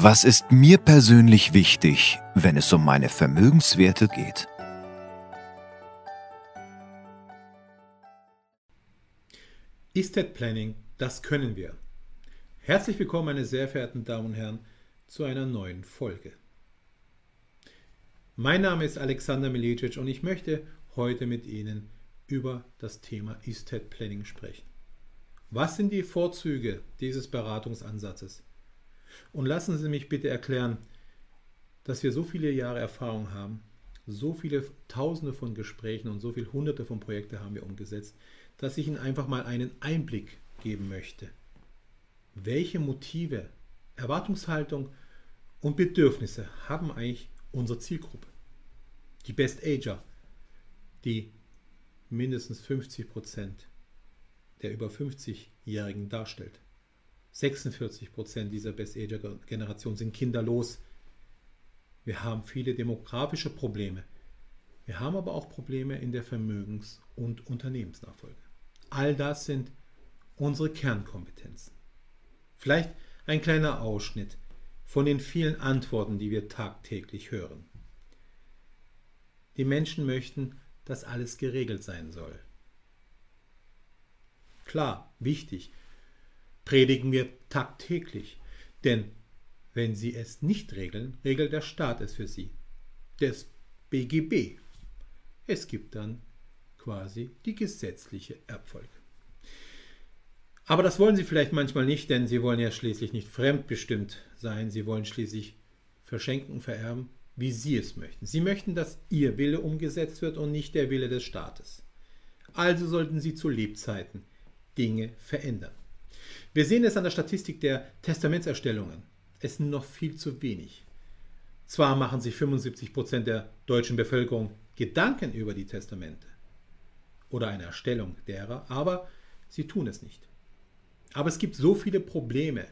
Was ist mir persönlich wichtig, wenn es um meine Vermögenswerte geht? Estate Planning, das können wir. Herzlich willkommen, meine sehr verehrten Damen und Herren, zu einer neuen Folge. Mein Name ist Alexander Milicic und ich möchte heute mit Ihnen über das Thema Estate Planning sprechen. Was sind die Vorzüge dieses Beratungsansatzes? Und lassen Sie mich bitte erklären, dass wir so viele Jahre Erfahrung haben, so viele Tausende von Gesprächen und so viele Hunderte von Projekten haben wir umgesetzt, dass ich Ihnen einfach mal einen Einblick geben möchte. Welche Motive, Erwartungshaltung und Bedürfnisse haben eigentlich unsere Zielgruppe? Die Best Ager, die mindestens 50 Prozent der über 50-Jährigen darstellt. 46 Prozent dieser Best-Ager-Generation sind kinderlos. Wir haben viele demografische Probleme. Wir haben aber auch Probleme in der Vermögens- und Unternehmensnachfolge. All das sind unsere Kernkompetenzen. Vielleicht ein kleiner Ausschnitt von den vielen Antworten, die wir tagtäglich hören. Die Menschen möchten, dass alles geregelt sein soll. Klar, wichtig, predigen wir tagtäglich. Denn wenn sie es nicht regeln, regelt der Staat es für sie. Das BGB. Es gibt dann quasi die gesetzliche Erbfolge. Aber das wollen sie vielleicht manchmal nicht, denn sie wollen ja schließlich nicht fremdbestimmt sein. Sie wollen schließlich verschenken vererben, wie sie es möchten. Sie möchten, dass ihr Wille umgesetzt wird und nicht der Wille des Staates. Also sollten sie zu Lebzeiten Dinge verändern. Wir sehen es an der Statistik der Testamentserstellungen. Es sind noch viel zu wenig. Zwar machen sich 75 Prozent der deutschen Bevölkerung Gedanken über die Testamente oder eine Erstellung derer, aber sie tun es nicht. Aber es gibt so viele Probleme,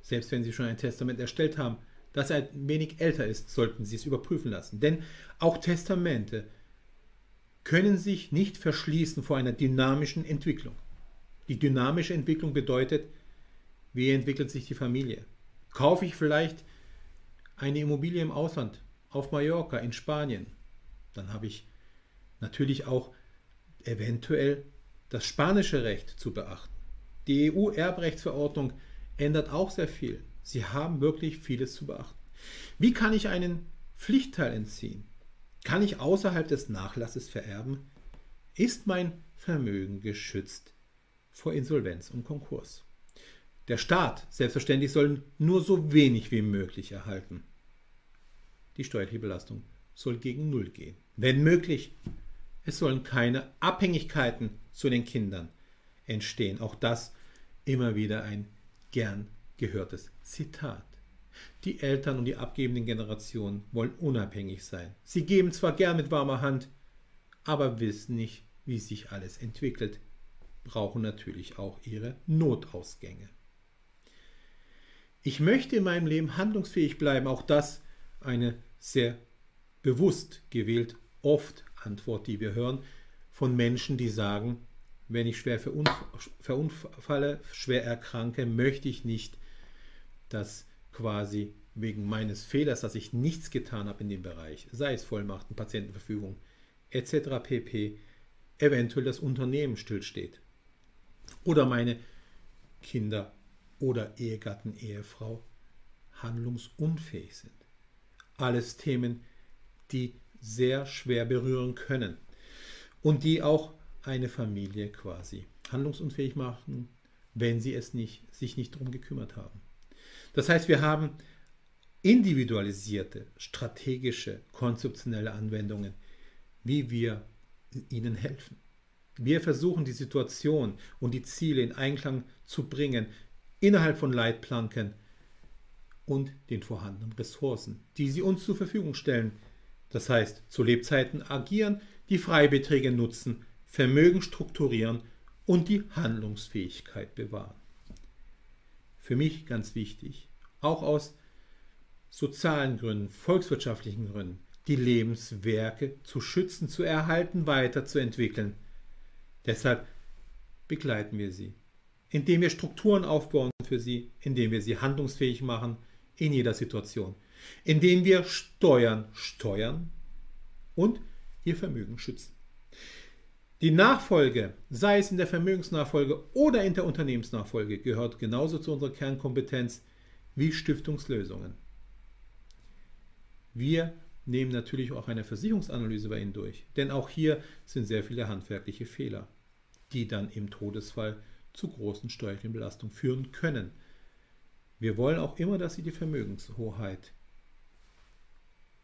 selbst wenn Sie schon ein Testament erstellt haben, das ein wenig älter ist, sollten Sie es überprüfen lassen. Denn auch Testamente können sich nicht verschließen vor einer dynamischen Entwicklung. Die dynamische Entwicklung bedeutet, wie entwickelt sich die Familie? Kaufe ich vielleicht eine Immobilie im Ausland, auf Mallorca, in Spanien? Dann habe ich natürlich auch eventuell das spanische Recht zu beachten. Die EU-Erbrechtsverordnung ändert auch sehr viel. Sie haben wirklich vieles zu beachten. Wie kann ich einen Pflichtteil entziehen? Kann ich außerhalb des Nachlasses vererben? Ist mein Vermögen geschützt vor Insolvenz und Konkurs? Der Staat, selbstverständlich, soll nur so wenig wie möglich erhalten. Die steuerliche Belastung soll gegen Null gehen. Wenn möglich, es sollen keine Abhängigkeiten zu den Kindern entstehen. Auch das immer wieder ein gern gehörtes Zitat. Die Eltern und die abgebenden Generationen wollen unabhängig sein. Sie geben zwar gern mit warmer Hand, aber wissen nicht, wie sich alles entwickelt, brauchen natürlich auch ihre Notausgänge. Ich möchte in meinem Leben handlungsfähig bleiben. Auch das eine sehr bewusst gewählt, oft Antwort, die wir hören von Menschen, die sagen, wenn ich schwer verunfalle, schwer erkranke, möchte ich nicht, dass quasi wegen meines Fehlers, dass ich nichts getan habe in dem Bereich, sei es Vollmachten, Patientenverfügung etc. pp, eventuell das Unternehmen stillsteht oder meine Kinder oder Ehegatten, Ehefrau handlungsunfähig sind. Alles Themen, die sehr schwer berühren können und die auch eine Familie quasi handlungsunfähig machen, wenn sie es nicht, sich nicht darum gekümmert haben. Das heißt, wir haben individualisierte, strategische, konzeptionelle Anwendungen, wie wir ihnen helfen. Wir versuchen die Situation und die Ziele in Einklang zu bringen innerhalb von Leitplanken und den vorhandenen Ressourcen, die sie uns zur Verfügung stellen. Das heißt, zu Lebzeiten agieren, die Freibeträge nutzen, Vermögen strukturieren und die Handlungsfähigkeit bewahren. Für mich ganz wichtig, auch aus sozialen Gründen, volkswirtschaftlichen Gründen, die Lebenswerke zu schützen, zu erhalten, weiterzuentwickeln. Deshalb begleiten wir sie indem wir Strukturen aufbauen für sie, indem wir sie handlungsfähig machen, in jeder Situation, indem wir Steuern steuern und ihr Vermögen schützen. Die Nachfolge, sei es in der Vermögensnachfolge oder in der Unternehmensnachfolge, gehört genauso zu unserer Kernkompetenz wie Stiftungslösungen. Wir nehmen natürlich auch eine Versicherungsanalyse bei Ihnen durch, denn auch hier sind sehr viele handwerkliche Fehler, die dann im Todesfall zu großen steuerlichen Belastungen führen können. Wir wollen auch immer, dass Sie die Vermögenshoheit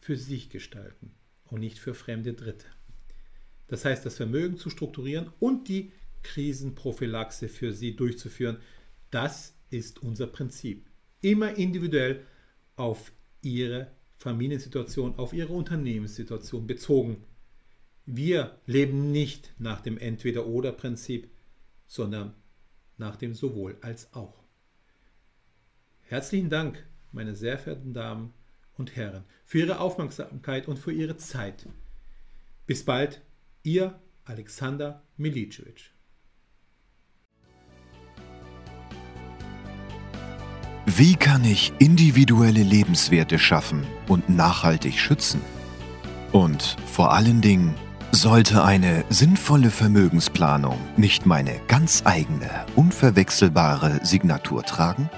für sich gestalten und nicht für fremde Dritte. Das heißt, das Vermögen zu strukturieren und die Krisenprophylaxe für Sie durchzuführen, das ist unser Prinzip. Immer individuell auf Ihre Familiensituation, auf Ihre Unternehmenssituation bezogen. Wir leben nicht nach dem Entweder-Oder-Prinzip, sondern nach dem Sowohl als auch. Herzlichen Dank, meine sehr verehrten Damen und Herren, für Ihre Aufmerksamkeit und für Ihre Zeit. Bis bald, Ihr Alexander Milicevic. Wie kann ich individuelle Lebenswerte schaffen und nachhaltig schützen? Und vor allen Dingen, sollte eine sinnvolle Vermögensplanung nicht meine ganz eigene, unverwechselbare Signatur tragen?